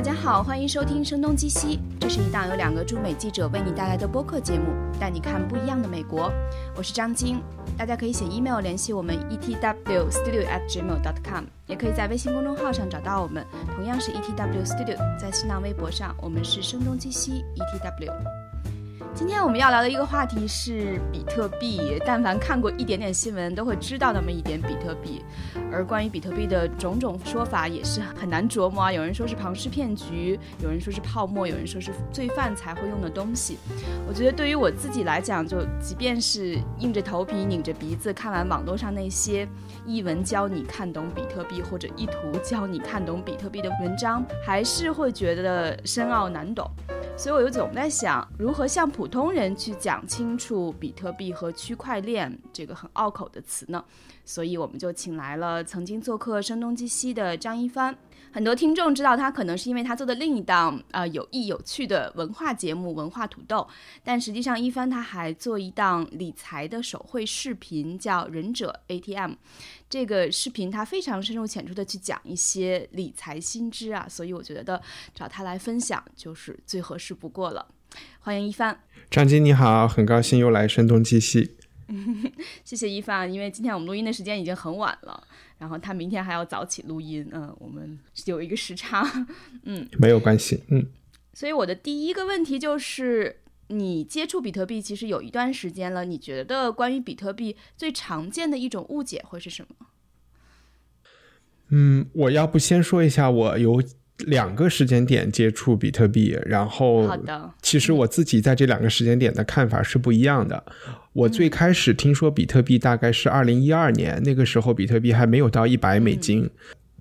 大家好，欢迎收听《声东击西》，这是一档由两个驻美记者为你带来的播客节目，带你看不一样的美国。我是张晶，大家可以写 email 联系我们 etwstudio@gmail.com，也可以在微信公众号上找到我们，同样是 etwstudio。在新浪微博上，我们是声东击西 etw。今天我们要聊的一个话题是比特币。但凡看过一点点新闻，都会知道那么一点比特币。而关于比特币的种种说法也是很难琢磨啊。有人说是庞氏骗局，有人说是泡沫，有人说是罪犯才会用的东西。我觉得对于我自己来讲，就即便是硬着头皮、拧着鼻子看完网络上那些一文教你看懂比特币或者一图教你看懂比特币的文章，还是会觉得深奥难懂。所以我就总在想，如何向普通人去讲清楚比特币和区块链这个很拗口的词呢？所以我们就请来了曾经做客《声东击西》的张一帆。很多听众知道他，可能是因为他做的另一档呃有益有趣的文化节目《文化土豆》，但实际上一帆他还做一档理财的手绘视频，叫《忍者 ATM》。这个视频他非常深入浅出的去讲一些理财新知啊，所以我觉得找他来分享就是最合适不过了。欢迎一帆，张晶你好，很高兴又来《声东击西》。谢谢一帆，因为今天我们录音的时间已经很晚了，然后他明天还要早起录音，嗯，我们有一个时差，嗯，没有关系，嗯。所以我的第一个问题就是，你接触比特币其实有一段时间了，你觉得关于比特币最常见的一种误解会是什么？嗯，我要不先说一下，我有。两个时间点接触比特币，然后好的其实我自己在这两个时间点的看法是不一样的。我最开始听说比特币大概是二零一二年，那个时候比特币还没有到一百美金。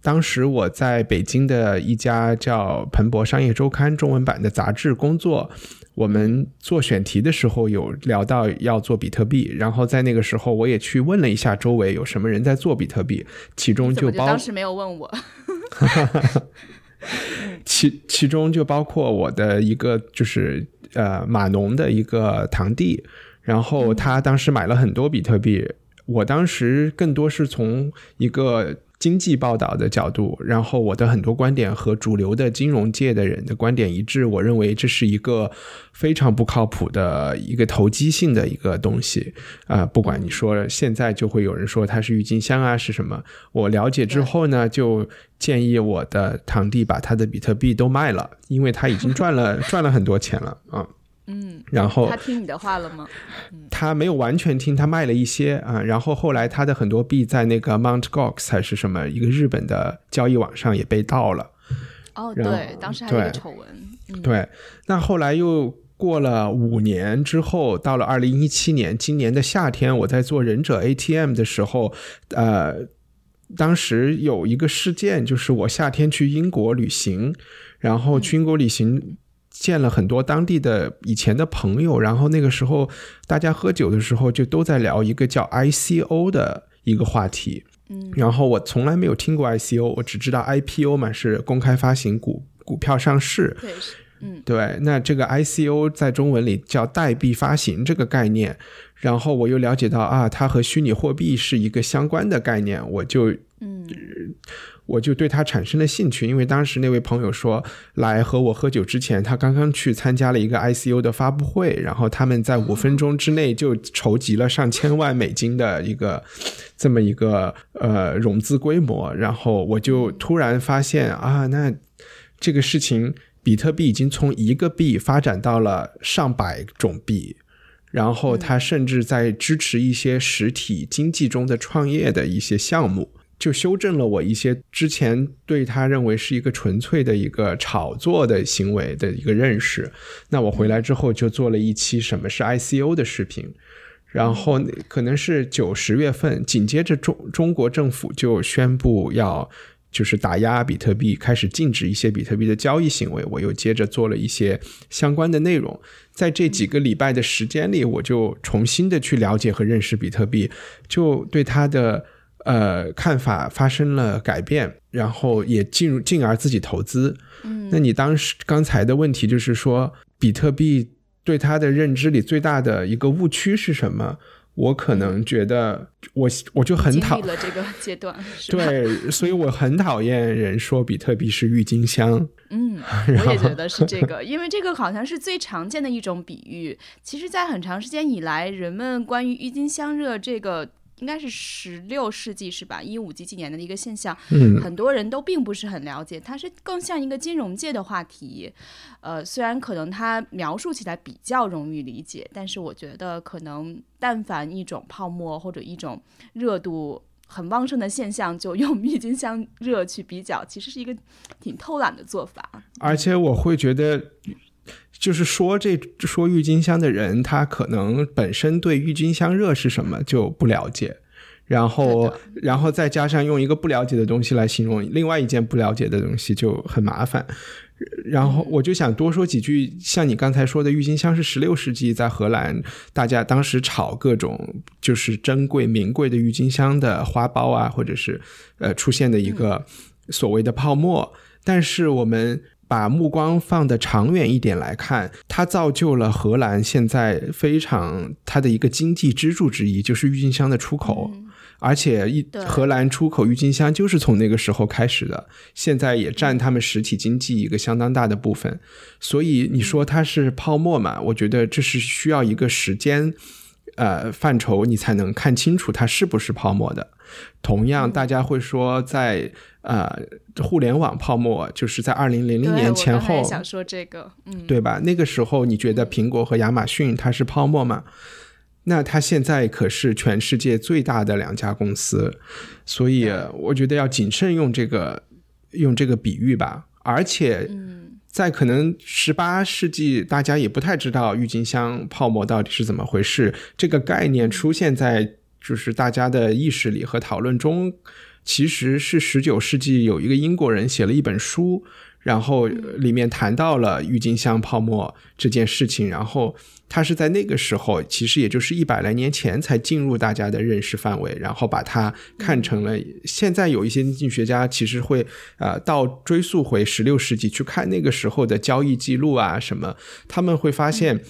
当时我在北京的一家叫《彭博商业周刊》中文版的杂志工作，我们做选题的时候有聊到要做比特币，然后在那个时候我也去问了一下周围有什么人在做比特币，其中就包当时没有问我。其其中就包括我的一个就是呃码农的一个堂弟，然后他当时买了很多比特币，我当时更多是从一个。经济报道的角度，然后我的很多观点和主流的金融界的人的观点一致。我认为这是一个非常不靠谱的一个投机性的一个东西啊！不管你说现在就会有人说它是郁金香啊，是什么？我了解之后呢，就建议我的堂弟把他的比特币都卖了，因为他已经赚了 赚了很多钱了啊。然后他听你的话了吗？他没有完全听，他卖了一些啊。然后后来他的很多币在那个 Mount Gox 还是什么一个日本的交易网上也被盗了。哦，对，当时还有丑闻。对，那后来又过了五年之后，到了二零一七年，今年的夏天，我在做忍者 ATM 的时候，呃，当时有一个事件，就是我夏天去英国旅行，然后去英国旅行。见了很多当地的以前的朋友，然后那个时候大家喝酒的时候就都在聊一个叫 ICO 的一个话题。嗯，然后我从来没有听过 ICO，我只知道 IPO 嘛是公开发行股股票上市。对，嗯，对。那这个 ICO 在中文里叫代币发行这个概念，然后我又了解到啊，它和虚拟货币是一个相关的概念，我就嗯。我就对他产生了兴趣，因为当时那位朋友说来和我喝酒之前，他刚刚去参加了一个 ICU 的发布会，然后他们在五分钟之内就筹集了上千万美金的一个这么一个呃融资规模，然后我就突然发现啊，那这个事情，比特币已经从一个币发展到了上百种币，然后他甚至在支持一些实体经济中的创业的一些项目。就修正了我一些之前对他认为是一个纯粹的一个炒作的行为的一个认识。那我回来之后就做了一期什么是 ICO 的视频，然后可能是九十月份，紧接着中中国政府就宣布要就是打压比特币，开始禁止一些比特币的交易行为。我又接着做了一些相关的内容，在这几个礼拜的时间里，我就重新的去了解和认识比特币，就对它的。呃，看法发生了改变，然后也进入，进而自己投资。嗯，那你当时刚才的问题就是说，比特币对他的认知里最大的一个误区是什么？我可能觉得我我就很讨厌了这个阶段，对，所以我很讨厌人说比特币是郁金香。嗯，我也觉得是这个，因为这个好像是最常见的一种比喻。其实，在很长时间以来，人们关于郁金香热这个。应该是十六世纪是吧？一五几几年的一个现象，嗯很多人都并不是很了解，它是更像一个金融界的话题。呃，虽然可能它描述起来比较容易理解，但是我觉得可能但凡一种泡沫或者一种热度很旺盛的现象，就用郁金香热去比较，其实是一个挺偷懒的做法。而且我会觉得，就是说这说郁金香的人，他可能本身对郁金香热是什么就不了解，然后然后再加上用一个不了解的东西来形容另外一件不了解的东西，就很麻烦。然后我就想多说几句，像你刚才说的，郁金香是十六世纪在荷兰，大家当时炒各种就是珍贵名贵的郁金香的花苞啊，或者是呃出现的一个所谓的泡沫。但是我们把目光放得长远一点来看，它造就了荷兰现在非常它的一个经济支柱之一，就是郁金香的出口。而且一荷兰出口郁金香就是从那个时候开始的，现在也占他们实体经济一个相当大的部分。所以你说它是泡沫嘛？我觉得这是需要一个时间呃范畴，你才能看清楚它是不是泡沫的。同样，大家会说在呃互联网泡沫，就是在二零零零年前后想说这个，嗯，对吧？那个时候你觉得苹果和亚马逊它是泡沫吗？那它现在可是全世界最大的两家公司，所以我觉得要谨慎用这个用这个比喻吧。而且，嗯在可能十八世纪，大家也不太知道郁金香泡沫到底是怎么回事。这个概念出现在就是大家的意识里和讨论中，其实是十九世纪有一个英国人写了一本书，然后呃里面谈到了郁金香泡沫这件事情，然后他是在那个时候，其实也就是一百来年前才进入大家的认识范围，然后把它看成了。现在有一些经济学家其实会呃到追溯回十六世纪去看那个时候的交易记录啊什么，他们会发现。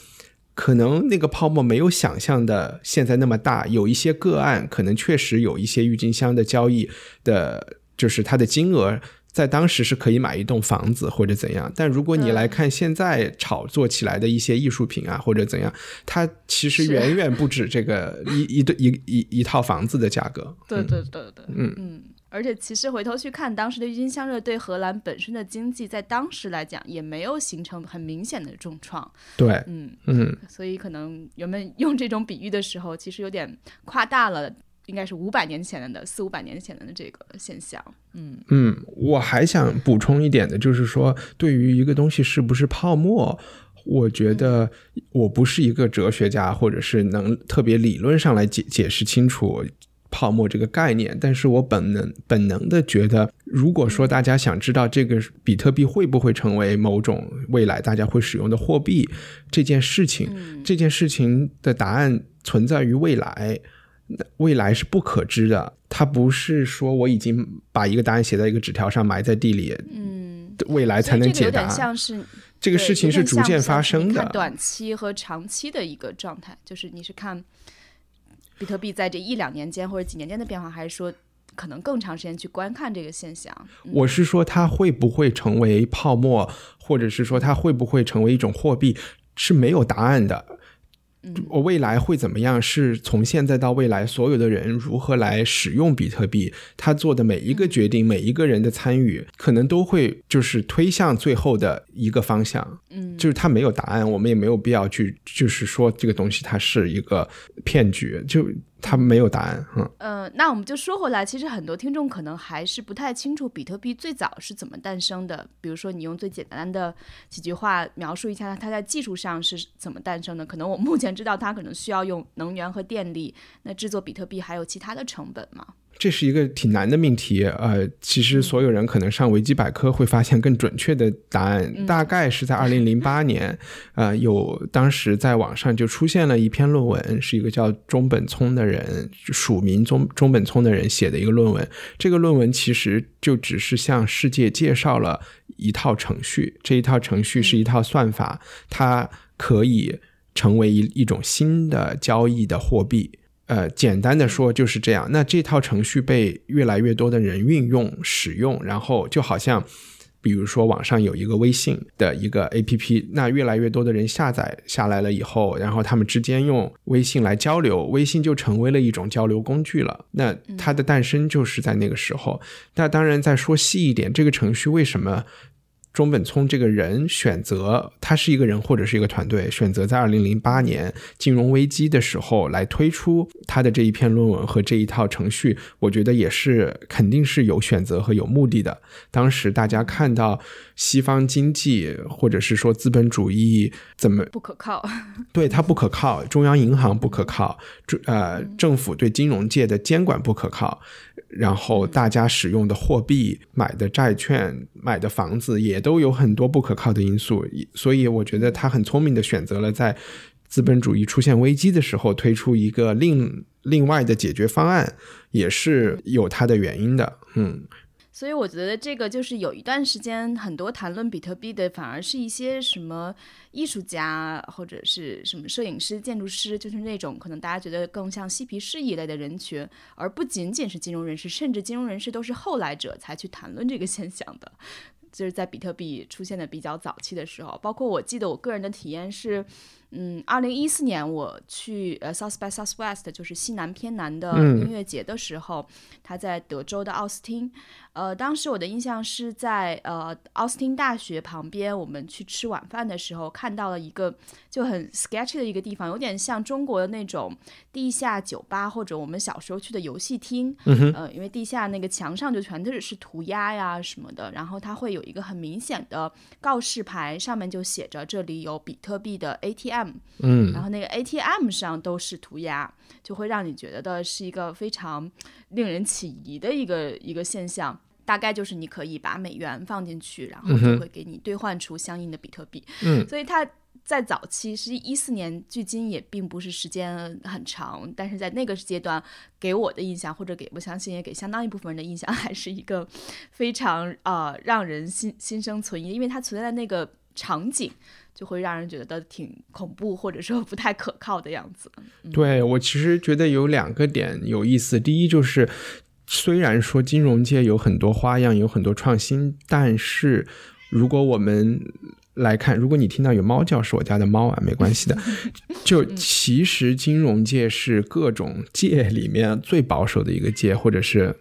可能那个泡沫没有想象的现在那么大，有一些个案可能确实有一些郁金香的交易的，就是它的金额在当时是可以买一栋房子或者怎样。但如果你来看现在炒作起来的一些艺术品啊或者怎样，它其实远远不止这个 一一对一一一套房子的价格。对对对对，嗯嗯，而且其实回头去看，当时的郁金香热对荷兰本身的经济，在当时来讲也没有形成很明显的重创，对，嗯，嗯。所以可能人们用这种比喻的时候，其实有点夸大了，应该是五百年前的四五百年前的这个现象，嗯嗯，我还想补充一点的，就是说，对于一个东西是不是泡沫，我觉得我不是一个哲学家，或者是能特别理论上来解解释清楚泡沫这个概念，但是我本能本能的觉得，如果说大家想知道这个比特币会不会成为某种未来大家会使用的货币这件事情，嗯这件事情的答案存在于未来。那未来是不可知的，它不是说我已经把一个答案写在一个纸条上埋在地里，嗯，未来才所以这个有能解答。点像是这个事情是逐渐发生的看。短期和长期的一个状态，就是你是看比特币在这一两年间或者几年间的变化，还是说可能更长时间去观看这个现象？嗯我是说，它会不会成为泡沫，或者是说它会不会成为一种货币，是没有答案的。嗯我未来会怎么样？是从现在到未来，所有的人如何来使用比特币，他做的每一个决定，每一个人的参与，可能都会就是推向最后的一个方向。嗯，就是他没有答案，我们也没有必要去，就是说这个东西它是一个骗局，就它没有答案。嗯，呃，那我们就说回来，其实很多听众可能还是不太清楚比特币最早是怎么诞生的。比如说，你用最简单的几句话描述一下它在技术上是怎么诞生的。可能我目前知道它可能需要用能源和电力，那制作比特币还有其他的成本吗？这是一个挺难的命题。呃，其实所有人可能上维基百科会发现更准确的答案，大概是在二零零八年，呃，有当时在网上就出现了一篇论文，是一个叫中本聪的人，署名中中本聪的人写的一个论文。这个论文其实就只是向世界介绍了一套程序，这一套程序是一套算法，它可以成为一一种新的交易的货币。呃，简单的说就是这样。那这套程序被越来越多的人运用使用，然后就好像。比如说，网上有一个微信的一个 APP，那越来越多的人下载下来了以后，然后他们之间用微信来交流，微信就成为了一种交流工具了。那它的诞生就是在那个时候。那当然，再说细一点，这个程序为什么？中本聪这个人选择，他是一个人或者是一个团队，选择在二零零八年金融危机的时候来推出他的这一篇论文和这一套程序，我觉得也是肯定是有选择和有目的的。当时大家看到西方经济或者是说资本主义怎么不可靠，对它不可靠，中央银行不可靠，呃政府对金融界的监管不可靠。然后大家使用的货币、买的债券、买的房子也都都有很多不可靠的因素，所以我觉得他很聪明的选择了在资本主义出现危机的时候推出一个另另外的解决方案，也是有它的原因的，嗯。所以我觉得这个就是有一段时间，很多谈论比特币的，反而是一些什么艺术家或者是什么摄影师、建筑师，就是那种可能大家觉得更像嬉皮士一类的人群，而不仅仅是金融人士，甚至金融人士都是后来者才去谈论这个现象的。就是在比特币出现的比较早期的时候，包括我记得我个人的体验是。嗯，二零一四年我去呃 South by Southwest，就是西南偏南的音乐节的时候，他在德州的奥斯汀。呃，当时我的印象是在呃奥斯汀大学旁边，我们去吃晚饭的时候，看到了一个就很 sketchy 的一个地方，有点像中国的那种地下酒吧或者我们小时候去的游戏厅。呃，因为地下那个墙上就全都是是涂鸦呀什么的，然后它会有一个很明显的告示牌，上面就写着这里有比特币的 ATM。嗯，然后那个 ATM 上都是涂鸦，就会让你觉得的是一个非常令人起疑的一个一个现象。大概就是你可以把美元放进去，然后就会给你兑换出相应的比特币。嗯，所以它在早期是一四年，距今也并不是时间很长，但是在那个阶段给我的印象，或者给我相信也给相当一部分人的印象，还是一个非常呃让人心心生存疑，因为它存在的那个场景。就会让人觉得挺恐怖，或者说不太可靠的样子。对我其实觉得有两个点有意思。第一就是，虽然说金融界有很多花样，有很多创新，但是如果我们来看，如果你听到有猫叫，是我家的猫啊，没关系的。就其实金融界是各种界里面最保守的一个界，或者是。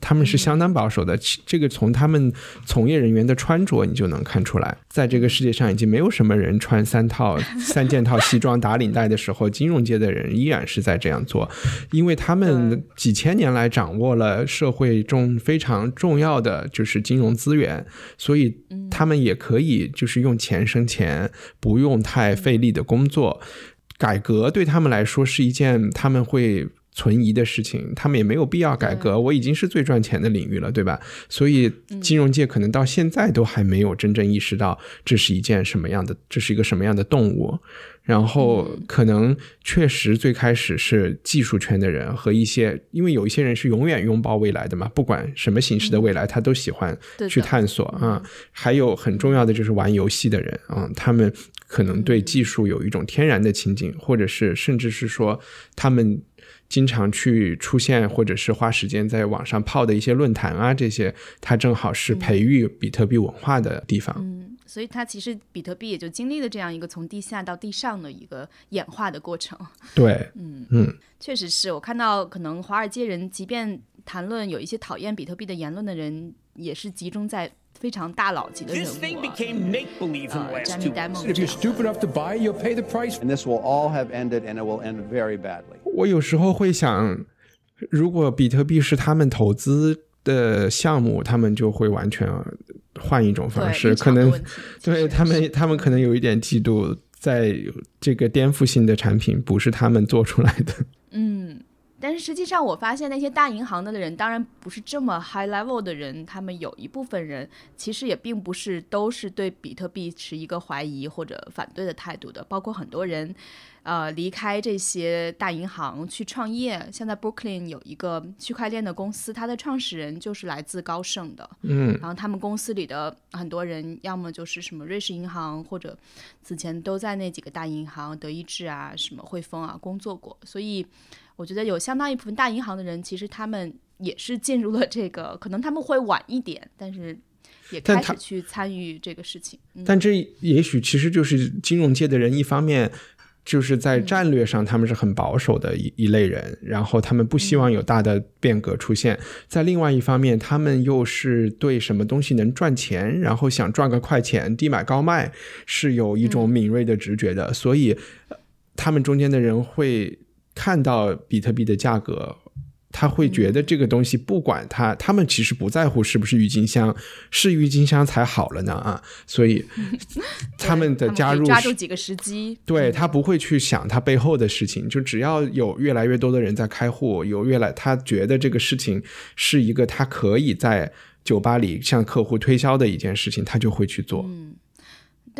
他们是相当保守的，这个从他们从业人员的穿着你就能看出来。在这个世界上，已经没有什么人穿三套 三件套西装打领带的时候，金融界的人依然是在这样做，因为他们几千年来掌握了社会中非常重要的就是金融资源，所以他们也可以就是用钱生钱，不用太费力的工作。改革对他们来说是一件他们会。存疑的事情，他们也没有必要改革。我已经是最赚钱的领域了，对吧？所以金融界可能到现在都还没有真正意识到这是一件什么样的，这是一个什么样的动物。然后可能确实最开始是技术圈的人和一些，因为有一些人是永远拥抱未来的嘛，不管什么形式的未来，他都喜欢去探索啊。还有很重要的就是玩游戏的人啊，他们可能对技术有一种天然的情景，或者是甚至是说他们。经常去出现，或者是花时间在网上泡的一些论坛啊，这些它正好是培育比特币文化的地方。嗯，所以它其实比特币也就经历了这样一个从地下到地上的一个演化的过程。对，嗯嗯，确实是我看到，可能华尔街人即便谈论有一些讨厌比特币的言论的人，也是集中在。非常大佬级的人物，呃，詹妮戴蒙。我有时候会想，如果比特币是他们投资的项目，他们就会完全换一种方式，可能对他们，他们可能有一点嫉妒，在这个颠覆性的产品不是他们做出来的。嗯。但是实际上，我发现那些大银行的人，当然不是这么 high level 的人，他们有一部分人其实也并不是都是对比特币持一个怀疑或者反对的态度的，包括很多人，呃，离开这些大银行去创业。现在 Brooklyn 有一个区块链的公司，它的创始人就是来自高盛的，嗯，然后他们公司里的很多人，要么就是什么瑞士银行，或者此前都在那几个大银行，德意志啊，什么汇丰啊工作过，所以。我觉得有相当一部分大银行的人，其实他们也是进入了这个，可能他们会晚一点，但是也开始去参与这个事情。但这也许其实就是金融界的人，一方面。就是在战略上，他们是很保守的一一类人，然后他们不希望有大的变革出现。在另外一方面，他们又是对什么东西能赚钱，然后想赚个快钱，低买高卖，是有一种敏锐的直觉的。所以，他们中间的人会看到比特币的价格。他会觉得这个东西不管他，他们其实不在乎是不是郁金香，是郁金香才好了呢啊！所以 他们的加入抓住几个时机，对他不会去想他背后的事情，就只要有越来越多的人在开户，有越来他觉得这个事情是一个他可以在酒吧里向客户推销的一件事情，他就会去做。嗯。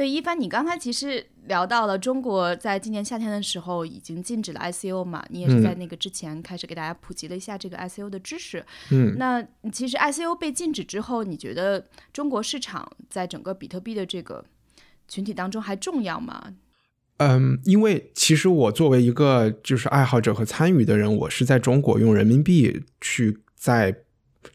对，一帆，你刚才其实聊到了中国在今年夏天的时候已经禁止了 ICO 嘛？你也是在那个之前开始给大家普及了一下这个 ICO 的知识。嗯，那其实 ICO 被禁止之后，你觉得中国市场在整个比特币的这个群体当中还重要吗？嗯，因为其实我作为一个就是爱好者和参与的人，我是在中国用人民币去在。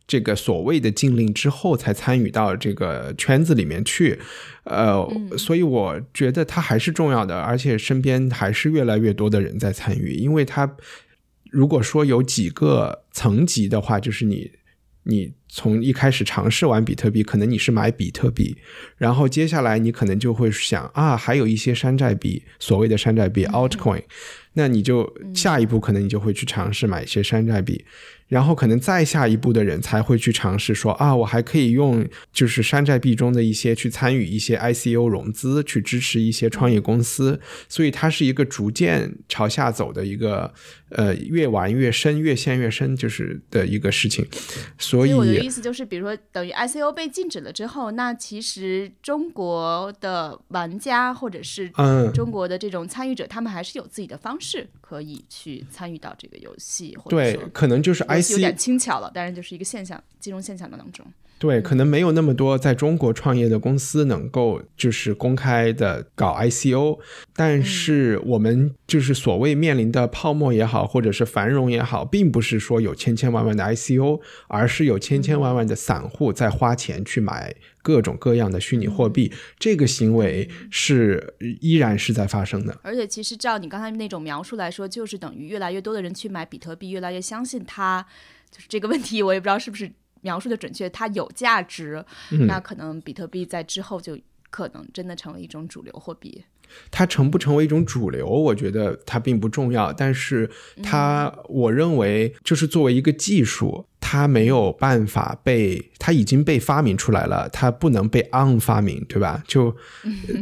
这个所谓的禁令之后，才参与到这个圈子里面去，呃，所以我觉得它还是重要的，而且身边还是越来越多的人在参与。因为它如果说有几个层级的话，就是你你从一开始尝试玩比特币，可能你是买比特币，然后接下来你可能就会想啊，还有一些山寨币，所谓的山寨币 altcoin，那你就下一步可能你就会去尝试买一些山寨币。然后可能再下一步的人才会去尝试说啊，我还可以用就是山寨币中的一些去参与一些 ICO 融资，去支持一些创业公司。所以它是一个逐渐朝下走的一个呃，越玩越深，越陷越深，就是的一个事情。所以我的意思就是，比如说等于 ICO 被禁止了之后，那其实中国的玩家或者是中国的这种参与者，他们还是有自己的方式可以去参与到这个游戏。对，可能就是。有点轻巧了，但是就是一个现象，金融现象的当中。对，可能没有那么多在中国创业的公司能够就是公开的搞 ICO，但是我们就是所谓面临的泡沫也好，或者是繁荣也好，并不是说有千千万万的 ICO，而是有千千万万的散户在花钱去买各种各样的虚拟货币，这个行为是依然是在发生的。而且，其实照你刚才那种描述来说，就是等于越来越多的人去买比特币，越来越相信它。就是这个问题，我也不知道是不是。描述的准确，它有价值，那可能比特币在之后就可能真的成为一种主流货币。它成不成为一种主流，我觉得它并不重要。但是它，我认为就是作为一个技术，它没有办法被，它已经被发明出来了，它不能被 on 发明，对吧？就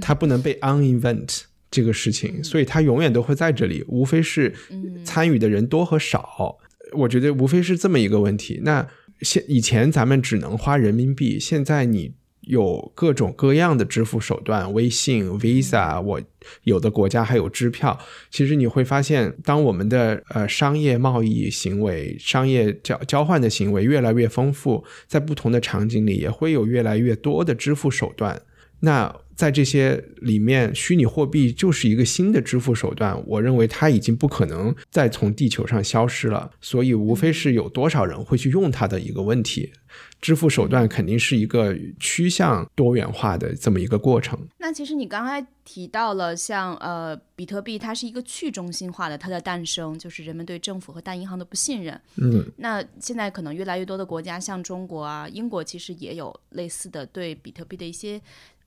它不能被 uninvent 这个事情，所以它永远都会在这里，无非是参与的人多和少。我觉得无非是这么一个问题。那现以前咱们只能花人民币，现在你有各种各样的支付手段，微信、Visa，我有的国家还有支票。其实你会发现，当我们的呃商业贸易行为、商业交交换的行为越来越丰富，在不同的场景里也会有越来越多的支付手段。那在这些里面，虚拟货币就是一个新的支付手段。我认为它已经不可能再从地球上消失了，所以无非是有多少人会去用它的一个问题。支付手段肯定是一个趋向多元化的这么一个过程。那其实你刚才提到了，像呃比特币，它是一个去中心化的，它的诞生就是人们对政府和大银行的不信任。嗯，那现在可能越来越多的国家，像中国啊、英国，其实也有类似的对比特币的一些。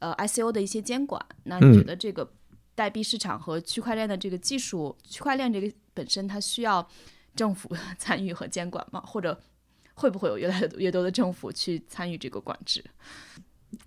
呃，ICO 的一些监管，那你觉得这个代币市场和区块链的这个技术，区块链这个本身它需要政府 参与和监管吗？或者会不会有越来越多的政府去参与这个管制？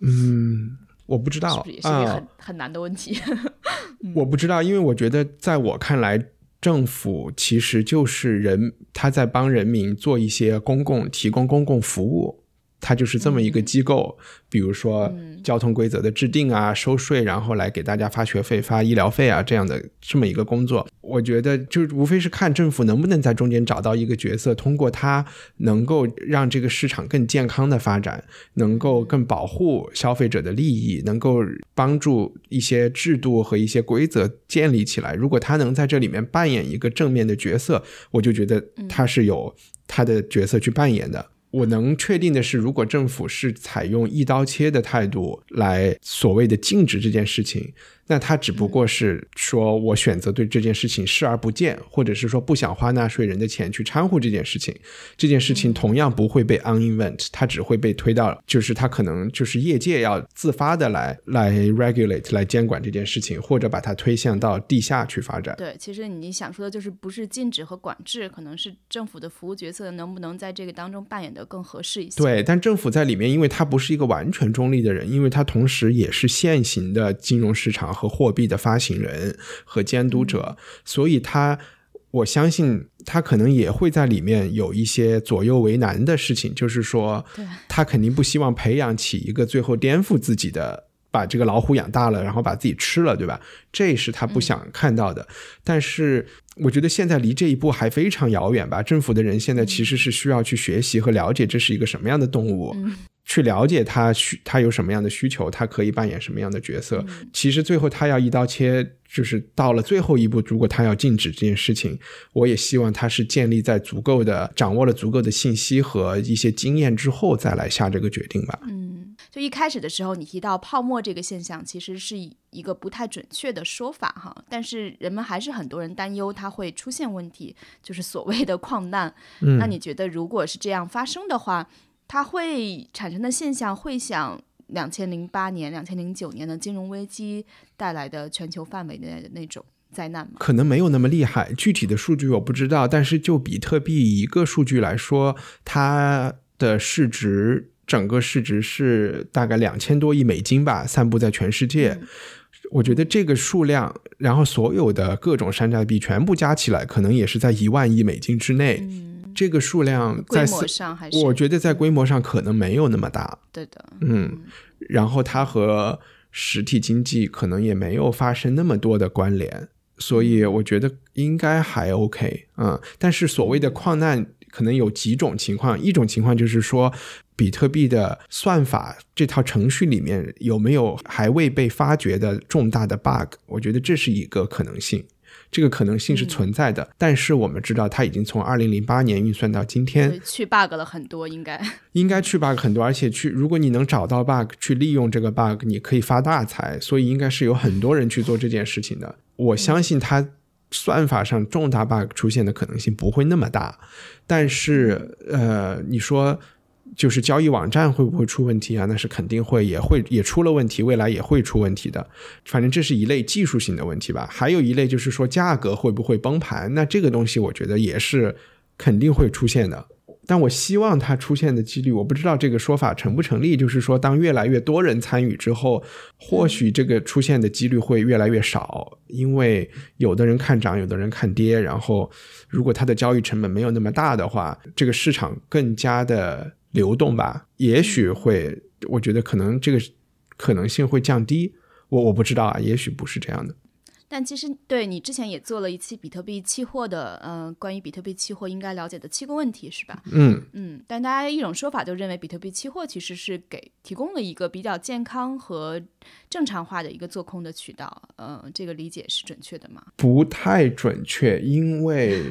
嗯，我不知道，是不是也是一个很很难的问题？我不知道，因为我觉得在我看来，政府其实就是人，他在帮人民做一些公共提供公共服务。它就是这么一个机构，比如说嗯交通规则的制定啊、收税，然后来给大家发学费、发医疗费啊这样的这么一个工作。我觉得就无非是看政府能不能在中间找到一个角色，通过它能够让这个市场更健康的发展，能够更保护消费者的利益，能够帮助一些制度和一些规则建立起来。如果他能在这里面扮演一个正面的角色，我就觉得他是有他的角色去扮演的。我能确定的是，如果政府是采用一刀切的态度来所谓的禁止这件事情，那他只不过是说我选择对这件事情视而不见，或者是说不想花纳税人的钱去掺和这件事情。这件事情同样不会被 uninvent，它只会被推到，就是它可能就是业界要自发的来来 regulate 来监管这件事情，或者把它推向到地下去发展。对，其实你想说的就是不是禁止和管制，可能是政府的服务角色能不能在这个当中扮演的更合适一些。对，但政府在里面，因为他不是一个完全中立的人，因为他同时也是现行的金融市场和货币的发行人和监督者，所以他。我相信他可能也会在里面有一些左右为难的事情，就是说，他肯定不希望培养起一个最后颠覆自己的，把这个老虎养大了，然后把自己吃了，对吧？这是他不想看到的。但是我觉得现在离这一步还非常遥远吧。政府的人现在其实是需要去学习和了解这是一个什么样的动物。嗯去了解他需他有什么样的需求，他可以扮演什么样的角色。其实最后他要一刀切，就是到了最后一步，如果他要禁止这件事情，我也希望他是建立在足够的掌握了足够的信息和一些经验之后再来下这个决定吧。嗯，就一开始的时候，你提到泡沫这个现象，其实是一个不太准确的说法哈，但是人们还是很多人担忧它会出现问题，就是所谓的矿难。嗯那你觉得，如果是这样发生的话，它会产生的现象会像两千零八年、两千零九年的金融危机带来的全球范围内的那种灾难吗？可能没有那么厉害，具体的数据我不知道。但是就比特币一个数据来说，它的市值整个市值是大概两千多亿美金吧，散布在全世界。嗯我觉得这个数量，然后所有的各种山寨币全部加起来，可能也是在一万亿美金之内。嗯，这个数量规在模上还是我觉得在规模上可能没有那么大。对的，嗯，然后它和实体经济可能也没有发生那么多的关联，所以我觉得应该还 OK 嗯。但是所谓的矿难，可能有几种情况，一种情况就是说，比特币的算法这套程序里面有没有还未被发掘的重大的 bug，我觉得这是一个可能性。这个可能性是存在的，但是我们知道它已经从二零零八年运算到今天，去 bug 了很多，应该。应该去 bug 很多，而且去如果你能找到 bug，去利用这个 bug，你可以发大财。所以应该是有很多人去做这件事情的。我相信它算法上重大 bug 出现的可能性不会那么大，但是呃，你说就是交易网站会不会出问题啊？那是肯定会，也会也出了问题，未来也会出问题的。反正这是一类技术性的问题吧。还有一类就是说价格会不会崩盘？那这个东西我觉得也是肯定会出现的。但我希望它出现的几率，我不知道这个说法成不成立。就是说，当越来越多人参与之后，或许这个出现的几率会越来越少，因为有的人看涨，有的人看跌。然后，如果它的交易成本没有那么大的话，这个市场更加的流动吧，也许会，我觉得可能这个可能性会降低。我我不知道啊，也许不是这样的。但其实对你之前也做了一期比特币期货的，呃，关于比特币期货应该了解的七个问题，是吧？嗯，嗯，但大家一种说法就认为比特币期货其实是给提供了一个比较健康和正常化的一个做空的渠道，呃，这个理解是准确的吗？不太准确，因为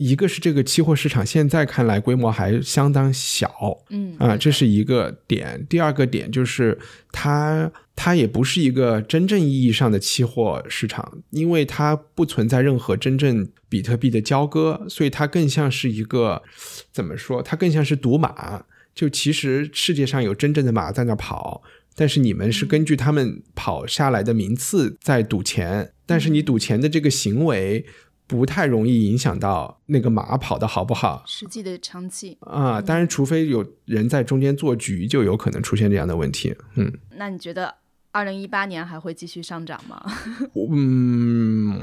一个是这个期货市场现在看来规模还相当小，嗯啊，这是一个点。第二个点就是它它也不是一个真正意义上的期货市场，因为它不存在任何真正比特币的交割，所以它更像是一个怎么说？它更像是赌马。就其实世界上有真正的马在那跑，但是你们是根据他们跑下来的名次在赌钱，但是你赌钱的这个行为不太容易影响到那个马跑的好不好。实际的成绩。啊，当然，除非有人在中间做局，就有可能出现这样的问题。嗯那你觉得二零一八年还会继续上涨吗？嗯，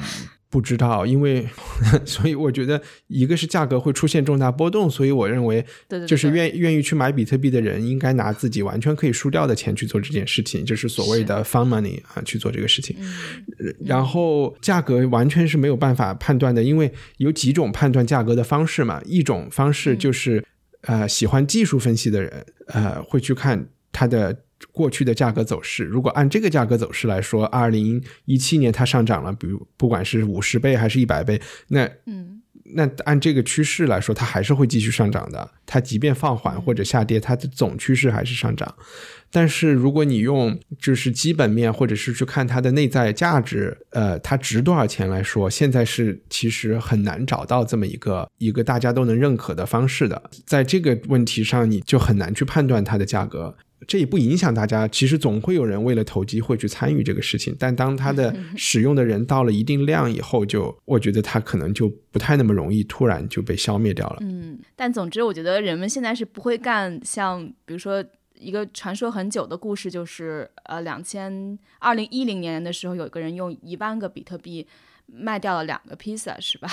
不知道，因为 所以我觉得一个是价格会出现重大波动，所以我认为就是对愿愿意去买比特币的人，应该拿自己完全可以输掉的钱去做这件事情，就是所谓的 fun money 啊，去做这个事情。嗯然后价格完全是没有办法判断的，因为有几种判断价格的方式嘛。一种方式就是，呃，喜欢技术分析的人，呃，会去看它的过去的价格走势。如果按这个价格走势来说，二零一七年它上涨了，比如不管是五十倍还是一百倍，那嗯那按这个趋势来说，它还是会继续上涨的。它即便放缓或者下跌，它的总趋势还是上涨。但是如果你用就是基本面，或者是去看它的内在价值，呃，它值多少钱来说，现在是其实很难找到这么一个一个大家都能认可的方式的。在这个问题上，你就很难去判断它的价格。这也不影响大家，其实总会有人为了投机会去参与这个事情，但当它的 使用的人到了一定量以后就，我觉得它可能就不太那么容易突然就被消灭掉了。嗯，但总之，我觉得人们现在是不会干像比如说。一个传说很久的故事，就是呃，两千二零一零年的时候，有一个人用一万个比特币卖掉了两个披萨，是吧？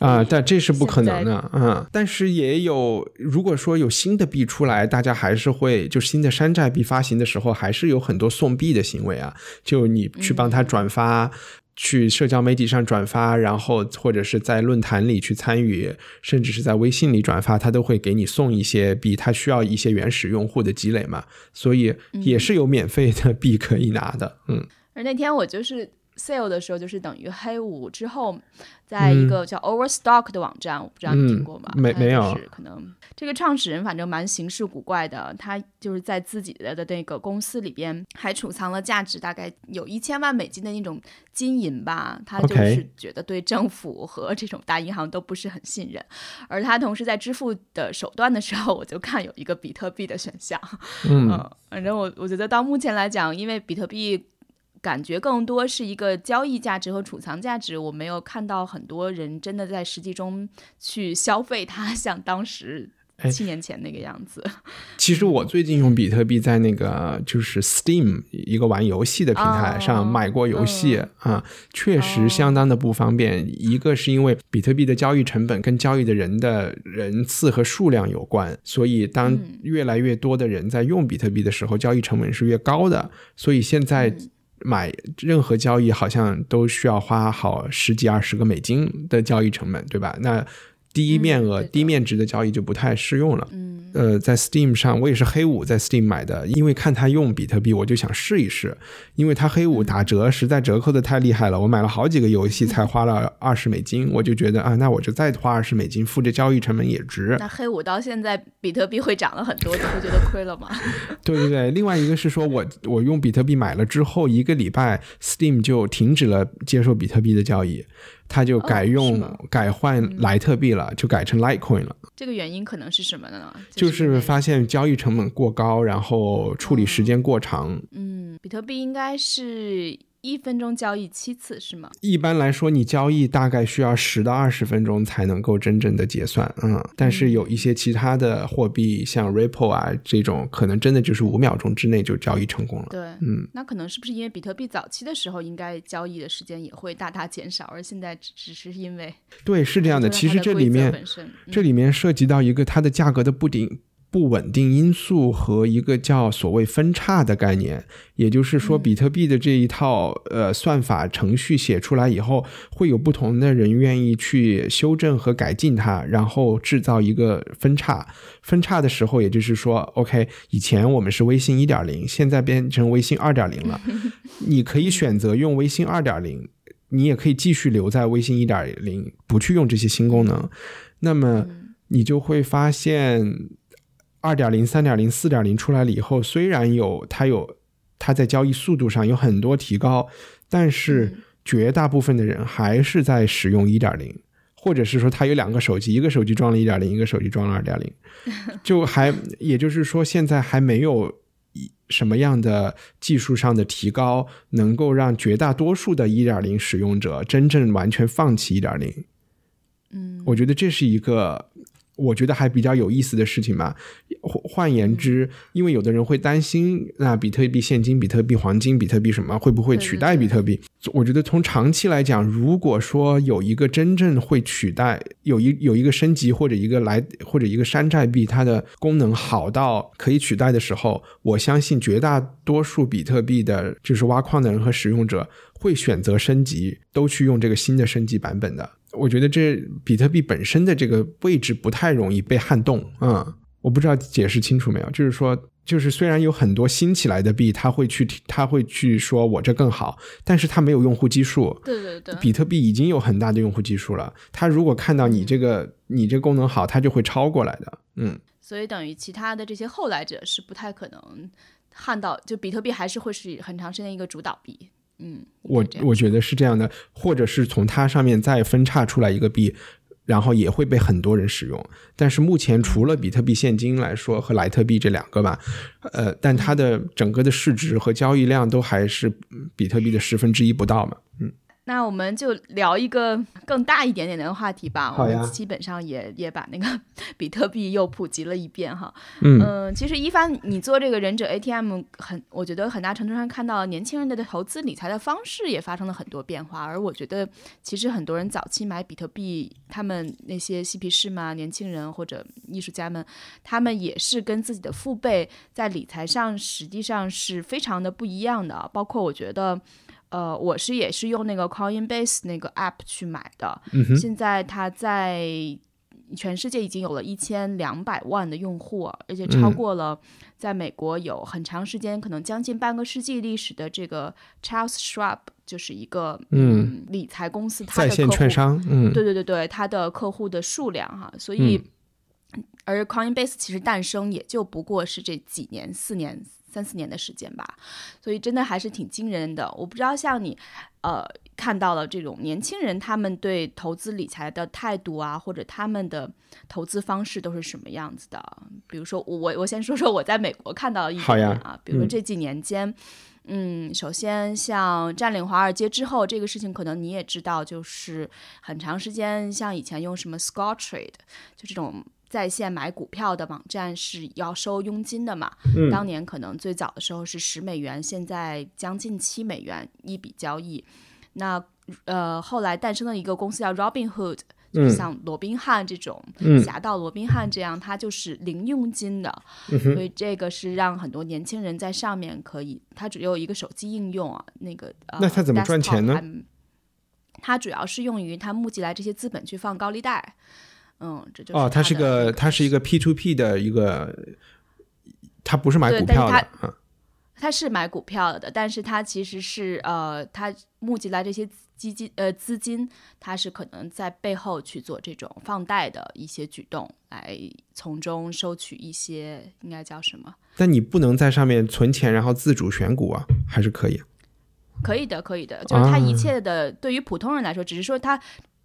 啊，但这是不可能的，嗯。但是也有，如果说有新的币出来，大家还是会就新的山寨币发行的时候，还是有很多送币的行为啊。就你去帮他转发，嗯、去社交媒体上转发，然后或者是在论坛里去参与，甚至是在微信里转发，他都会给你送一些币。他需要一些原始用户的积累嘛，所以也是有免费的币可以拿的，嗯。而那天我就是。Sale 的时候，就是等于黑五之后，在一个叫 Overstock 的网站，嗯、我不知道你听过吗？没没有。可能这个创始人反正蛮形式古怪的，他就是在自己的的那个公司里边还储藏了价值大概有一千万美金的那种金银吧。他就是觉得对政府和这种大银行都不是很信任，而他同时在支付的手段的时候，我就看有一个比特币的选项。嗯，呃、反正我我觉得到目前来讲，因为比特币。感觉更多是一个交易价值和储藏价值，我没有看到很多人真的在实际中去消费它，像当时七年前那个样子。其实我最近用比特币在那个就是 Steam 一个玩游戏的平台上买过游戏、哦、啊，确实相当的不方便。哦、一个是因为比特币的交易成本跟交易的人的人次和数量有关，所以当越来越多的人在用比特币的时候，交易成本是越高的。所以现在、嗯。买任何交易好像都需要花好十几二十个美金的交易成本，对吧？那低面额、嗯、低面值的交易就不太适用了。嗯，呃，在 Steam 上，我也是黑五在 Steam 买的，因为看他用比特币，我就想试一试，因为他黑五打折，实在折扣的太厉害了。我买了好几个游戏才花了二十美金，我就觉得啊，那我就再花二十美金，付这交易成本也值。那黑五到现在比特币会涨了很多，你会觉得亏了吗？对对对，另外一个是说我我用比特币买了之后，一个礼拜 Steam 就停止了接受比特币的交易。他就改用、哦、改换莱特币了，嗯、就改成 Litecoin 了。这个原因可能是什么呢？就是、就是、发现交易成本过高，然后处理时间过长。嗯，比特币应该是一分钟交易七次是吗？一般来说，你交易大概需要十到二十分钟才能够真正的结算。嗯，但是有一些其他的货币，像 Ripple 啊这种，可能真的就是五秒钟之内就交易成功了。对，嗯，那可能是不是因为比特币早期的时候应该交易的时间也会大大减少，而现在只只是因为对是这样的。其实这里面、嗯、这里面涉及到一个它的价格的不顶。不稳定因素和一个叫所谓分叉的概念，也就是说，比特币的这一套呃算法程序写出来以后，会有不同的人愿意去修正和改进它，然后制造一个分叉。分叉的时候，也就是说，OK，以前我们是微信一点零，现在变成微信二点零了。你可以选择用微信二点零，你也可以继续留在微信一点零，不去用这些新功能。那么你就会发现。二点零、三点零、四点零出来了以后，虽然有它有它在交易速度上有很多提高，但是绝大部分的人还是在使用一点零，或者是说他有两个手机，一个手机装了一点零，一个手机装了二点零，就还也就是说现在还没有什么样的技术上的提高，能够让绝大多数的一点零使用者真正完全放弃一点零。嗯，我觉得这是一个。我觉得还比较有意思的事情吧。换换言之，因为有的人会担心，那比特币现金、比特币黄金、比特币什么会不会取代比特币？我觉得从长期来讲，如果说有一个真正会取代，有一有一个升级或者一个来或者一个山寨币，它的功能好到可以取代的时候，我相信绝大多数比特币的就是挖矿的人和使用者会选择升级，都去用这个新的升级版本的。我觉得这比特币本身的这个位置不太容易被撼动，嗯。我不知道解释清楚没有，就是说，就是虽然有很多新起来的币，他会去，他会去说我这更好，但是他没有用户基数。对对对，比特币已经有很大的用户基数了，他如果看到你这个你这功能好，他就会超过来的。嗯，所以等于其他的这些后来者是不太可能撼到，就比特币还是会是很长时间一个主导币。嗯，我我觉得是这样的，或者是从它上面再分叉出来一个币。然后也会被很多人使用，但是目前除了比特币现金来说和莱特币这两个吧，呃，但它的整个的市值和交易量都还是比特币的十分之一不到嘛，嗯。那我们就聊一个更大一点点的话题吧。我们。基本上也也把那个比特币又普及了一遍哈。嗯。其实一帆，你做这个忍者 ATM 很，我觉得很大程度上看到年轻人的投资理财的方式也发生了很多变化。而我觉得，其实很多人早期买比特币，他们那些嬉皮士嘛，年轻人或者艺术家们，他们也是跟自己的父辈在理财上实际上是非常的不一样的。包括我觉得。呃，我是也是用那个 Coinbase 那个 app 去买的，现在它在全世界已经有了一千两百万的用户，而且超过了在美国有很长时间，可能将近半个世纪历史的这个 Charles Schwab，就是一个嗯。理财公司，它在线券商，嗯，对对对对，它的客户的数量哈，所以而 Coinbase 其实诞生也就不过是这几年四年。三四年的时间吧，所以真的还是挺惊人的。我不知道像你，呃，看到了这种年轻人他们对投资理财的态度啊，或者他们的投资方式都是什么样子的？比如说，我我先说说我在美国看到的一点啊，比如说这几年间，嗯，首先像占领华尔街之后，这个事情可能你也知道，就是很长时间，像以前用什么 Scottrade，就这种。在线买股票的网站是要收佣金的嘛？当年可能最早的时候是十美元，现在将近七美元一笔交易。那呃，后来诞生了一个公司叫 Robinhood，就是像罗宾汉这种侠盗罗宾汉这样，它就是零佣金的。所以这个是让很多年轻人在上面可以，它只有一个手机应用啊，那个那它怎么赚钱呢？它主要是用于它募集来这些资本去放高利贷。嗯，这就哦，它是个，它是一个 P to P 的一个，它不是买股票的，嗯，它是买股票的，但是它其实是呃，它募集来这些基金呃资金，它是可能在背后去做这种放贷的一些举动，来从中收取一些应该叫什么？但你不能在上面存钱，然后自主选股啊，还是可以？可以的，可以的，就是它一切的对于普通人来说，只是说它。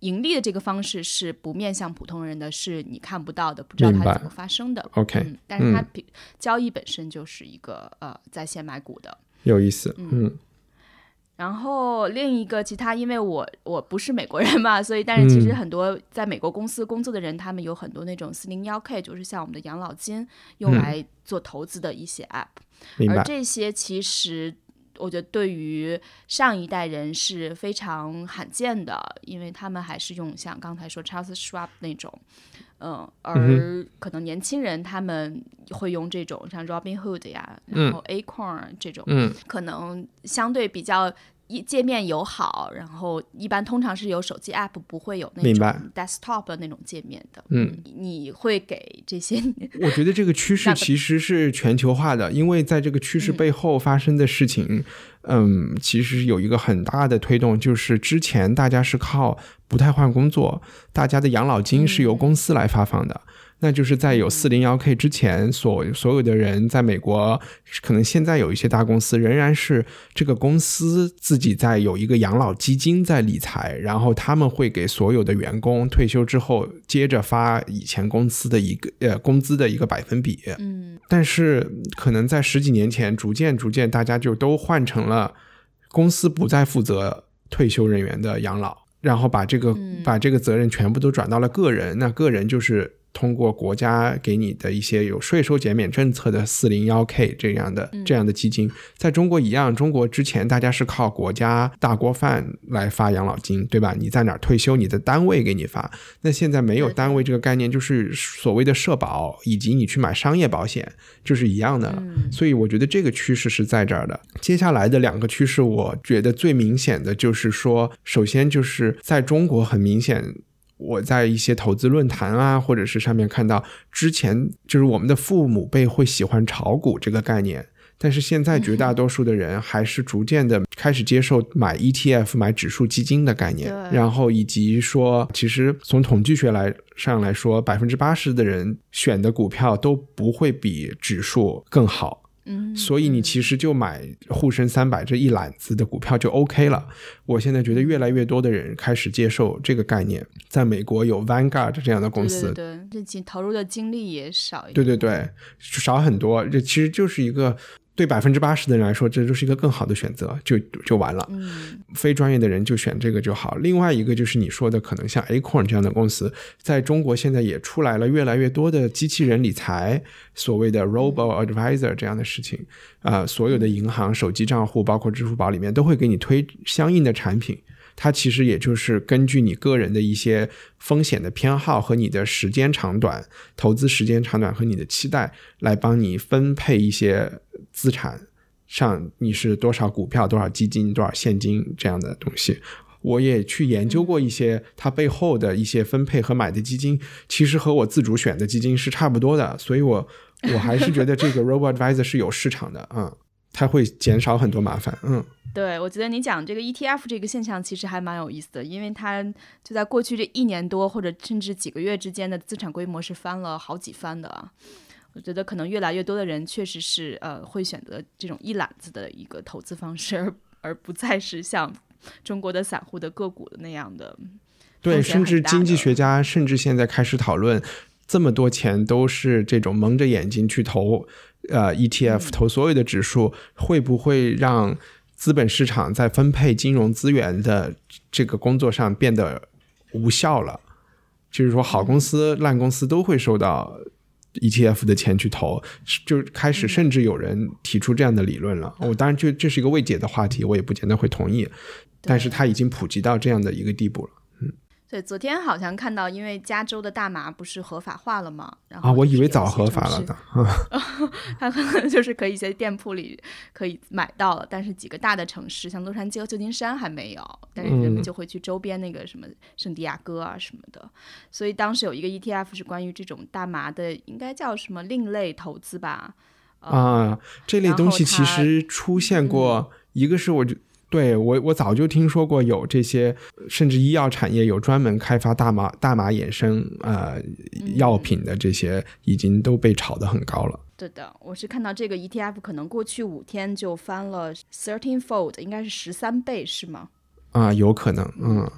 盈利的这个方式是不面向普通人的，是你看不到的，不知道它怎么发生的。OK，但是它交易本身就是一个呃在线买股的，有意思。嗯，然后另一个其他，因为我我不是美国人嘛，所以但是其实很多在美国公司工作的人，他们有很多那种四零幺 K，就是像我们的养老金用来做投资的一些 App，而这些其实。我觉得对于上一代人是非常罕见的，因为他们还是用像刚才说 Charles Schwab 那种，嗯，而可能年轻人他们会用这种像 Robinhood 呀，然后 Acorn 这种，可能相对比较。一界面友好，然后一般通常是有手机 app，不会有那种 desktop 的那种界面的。嗯，你会给这些？我觉得这个趋势其实是全球化的，因为在这个趋势背后发生的事情，嗯，其实有一个很大的推动，就是之前大家是靠不太换工作，大家的养老金是由公司来发放的。那就是在有四零幺 K 之前，所所有的人在美国，可能现在有一些大公司仍然是这个公司自己在有一个养老基金在理财，然后他们会给所有的员工退休之后接着发以前公司的一个呃工资的一个百分比。嗯，但是可能在十几年前，逐渐逐渐大家就都换成了公司不再负责退休人员的养老，然后把这个把这个责任全部都转到了个人，那个人就是。通过国家给你的一些有税收减免政策的四零幺 K 这样的这样的基金，在中国一样，中国之前大家是靠国家大锅饭来发养老金，对吧？你在哪儿退休，你的单位给你发。那现在没有单位这个概念，就是所谓的社保以及你去买商业保险，就是一样的。所以我觉得这个趋势是在这儿的。接下来的两个趋势，我觉得最明显的就是说，首先就是在中国很明显。我在一些投资论坛啊，或者是上面看到，之前就是我们的父母辈会喜欢炒股这个概念，但是现在绝大多数的人还是逐渐的开始接受买 ETF、买指数基金的概念，然后以及说，其实从统计学来上来说，百分之八十的人选的股票都不会比指数更好。嗯，所以你其实就买沪深三百这一揽子的股票就 OK 了。我现在觉得越来越多的人开始接受这个概念，在美国有 Vanguard 这样的公司，对，这其投入的精力也少一点，对对对，少很多。这其实就是一个。对百分之八十的人来说，这就是一个更好的选择，就就完了。嗯，非专业的人就选这个就好。另外一个就是你说的，可能像 Acorn 这样的公司，在中国现在也出来了越来越多的机器人理财，所谓的 Robo Advisor 这样的事情。啊，所有的银行手机账户，包括支付宝里面，都会给你推相应的产品。它其实也就是根据你个人的一些风险的偏好和你的时间长短、投资时间长短和你的期待，来帮你分配一些资产上你是多少股票、多少基金、多少现金这样的东西。我也去研究过一些它背后的一些分配和买的基金，其实和我自主选的基金是差不多的，所以我我还是觉得这个 Robo Advisor 是有市场的，嗯。它会减少很多麻烦，嗯，对，我觉得你讲这个 ETF 这个现象其实还蛮有意思的，因为它就在过去这一年多或者甚至几个月之间的资产规模是翻了好几番的啊。我觉得可能越来越多的人确实是呃会选择这种一揽子的一个投资方式，而而不再是像中国的散户的个股的那样的。对，甚至经济学家甚至现在开始讨论，这么多钱都是这种蒙着眼睛去投。呃，ETF 投所有的指数，会不会让资本市场在分配金融资源的这个工作上变得无效了？就是说，好公司、烂公司都会收到 ETF 的钱去投，就开始甚至有人提出这样的理论了。我当然，就这是一个未解的话题，我也不见得会同意，但是它已经普及到这样的一个地步了。对，昨天好像看到，因为加州的大麻不是合法化了吗？然后啊，我以为早合法了呢。它可能就是可以一些店铺里可以买到了，但是几个大的城市，像洛杉矶和旧金山还没有。但是人们就会去周边那个什么圣地亚哥啊什么的。所以当时有一个 ETF 是关于这种大麻的，应该叫什么另类投资吧？啊，这类东西其实出现过，一个是我就。对我，我早就听说过有这些，甚至医药产业有专门开发大麻、大麻衍生呃药品的这些，已经都被炒得很高了。对的，我是看到这个 ETF 可能过去五天就翻了 thirteen fold，应该是十三倍，是吗？啊，有可能，嗯。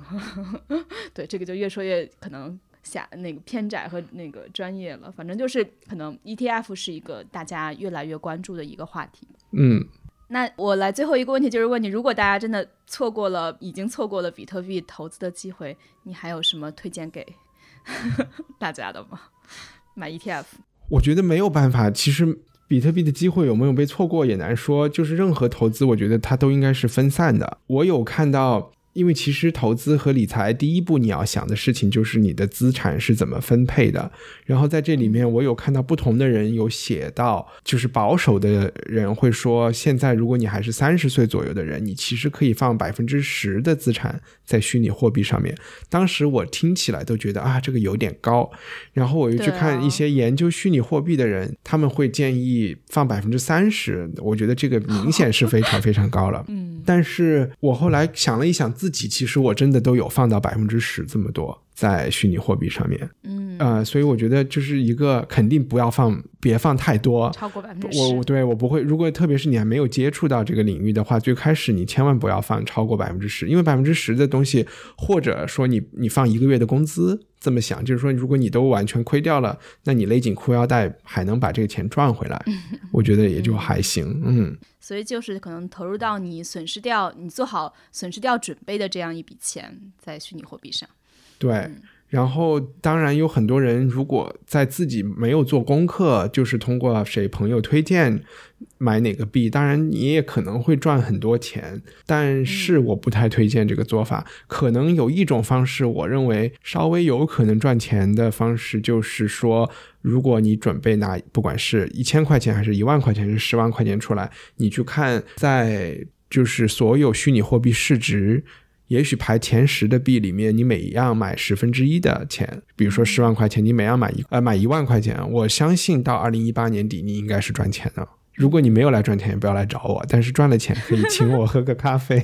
对，这个就越说越可能狭那个偏窄和那个专业了。反正就是可能 ETF 是一个大家越来越关注的一个话题。嗯。那我来最后一个问题，就是问你，如果大家真的错过了，已经错过了比特币投资的机会，你还有什么推荐给 大家的吗？买 ETF？我觉得没有办法。其实比特币的机会有没有被错过也难说。就是任何投资，我觉得它都应该是分散的。我有看到。因为其实投资和理财第一步你要想的事情就是你的资产是怎么分配的。然后在这里面，我有看到不同的人有写到，就是保守的人会说，现在如果你还是三十岁左右的人，你其实可以放百分之十的资产在虚拟货币上面。当时我听起来都觉得啊，这个有点高。然后我又去看一些研究虚拟货币的人，他们会建议放百分之三十。我觉得这个明显是非常非常高了。嗯，但是我后来想了一想自。自己其实我真的都有放到百分之十这么多在虚拟货币上面，嗯呃，所以我觉得就是一个肯定不要放，别放太多，超过百分之十。我对我不会，如果特别是你还没有接触到这个领域的话，最开始你千万不要放超过百分之十，因为百分之十的东西，或者说你你放一个月的工资，这么想，就是说如果你都完全亏掉了，那你勒紧裤腰带还能把这个钱赚回来，我觉得也就还行，嗯。所以就是可能投入到你损失掉，你做好损失掉准备的这样一笔钱在虚拟货币上。对，然后，当然有很多人，如果在自己没有做功课，就是通过谁朋友推荐买哪个币，当然你也可能会赚很多钱。但是我不太推荐这个做法。可能有一种方式，我认为稍微有可能赚钱的方式，就是说，如果你准备拿不管是一千块钱，还是一万块钱，还是十万块钱出来，你去看在就是所有虚拟货币市值。也许排前十的币里面，你每一样买十分之一的钱，比如说十万块钱，你每样买一呃买一万块钱，我相信到二零一八年底你应该是赚钱的。如果你没有来赚钱，也不要来找我，但是赚了钱可以请我喝个咖啡，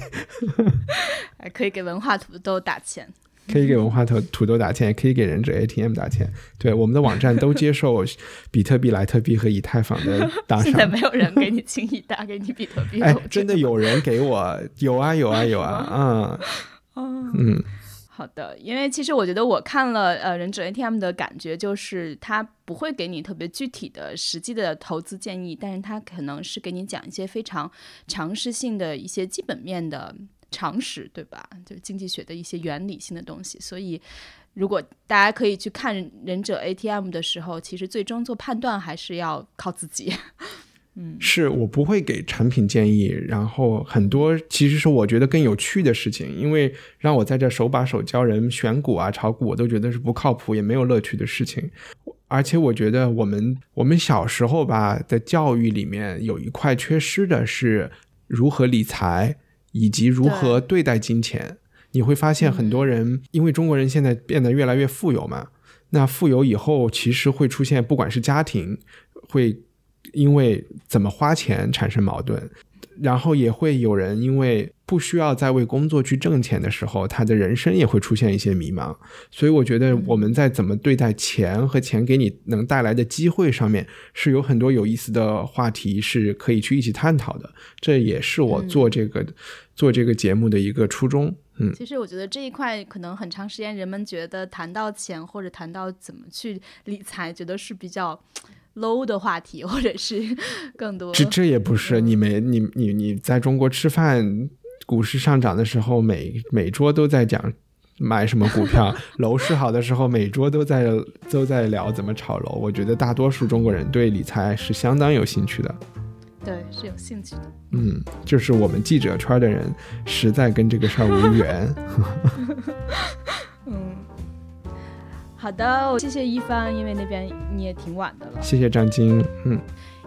还 可以给文化土豆打钱。可以给文化土土豆打钱，也可以给忍者 ATM 打钱。对，我们的网站都接受 比特币、莱特币和以太坊的打赏。现在没有人给你轻易打给你比特币。哎，真的有人给我，有啊，有啊，有啊，嗯，嗯，好的。因为其实我觉得我看了呃忍者 ATM 的感觉，就是他不会给你特别具体的实际的投资建议，但是他可能是给你讲一些非常常识性的一些基本面的。常识对吧？就是经济学的一些原理性的东西，所以如果大家可以去看忍者 ATM 的时候，其实最终做判断还是要靠自己。嗯，是我不会给产品建议，然后很多其实是我觉得更有趣的事情，因为让我在这手把手教人选股啊、炒股，我都觉得是不靠谱也没有乐趣的事情。而且我觉得我们我们小时候吧，在教育里面有一块缺失的是如何理财。以及如何对待金钱，你会发现很多人，因为中国人现在变得越来越富有嘛，那富有以后，其实会出现，不管是家庭，会因为怎么花钱产生矛盾。然后也会有人因为不需要再为工作去挣钱的时候，他的人生也会出现一些迷茫。所以我觉得我们在怎么对待钱和钱给你能带来的机会上面，是有很多有意思的话题是可以去一起探讨的。这也是我做这个做这个节目的一个初衷。嗯，其实我觉得这一块可能很长时间人们觉得谈到钱或者谈到怎么去理财，觉得是比较。low 的话题，或者是更多。这这也不是你没你你你在中国吃饭，股市上涨的时候，每每桌都在讲买什么股票；楼市好的时候，每桌都在都在聊怎么炒楼。我觉得大多数中国人对理财是相当有兴趣的。对，是有兴趣的。嗯，就是我们记者圈的人实在跟这个事儿无缘。嗯好的，谢谢一帆，因为那边你也挺晚的了。谢谢张晶，嗯，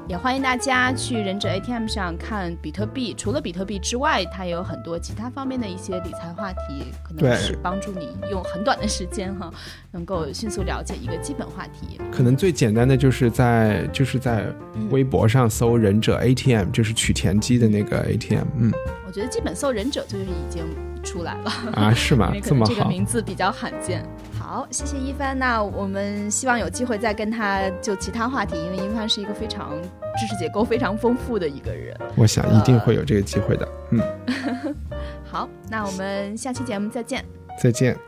也欢迎大家去忍者 ATM 上看比特币。除了比特币之外，它也有很多其他方面的一些理财话题，可能是帮助你用很短的时间哈，能够迅速了解一个基本话题。可能最简单的就是在就是在微博上搜忍者 ATM，就是取田机的那个 ATM。嗯，我觉得基本搜忍者就是已经出来了啊？是吗？这么好？这个名字比较罕见。好，谢谢一帆。那我们希望有机会再跟他就其他话题，因为一帆是一个非常知识结构非常丰富的一个人。我想一定会有这个机会的。嗯，好，那我们下期节目再见。再见。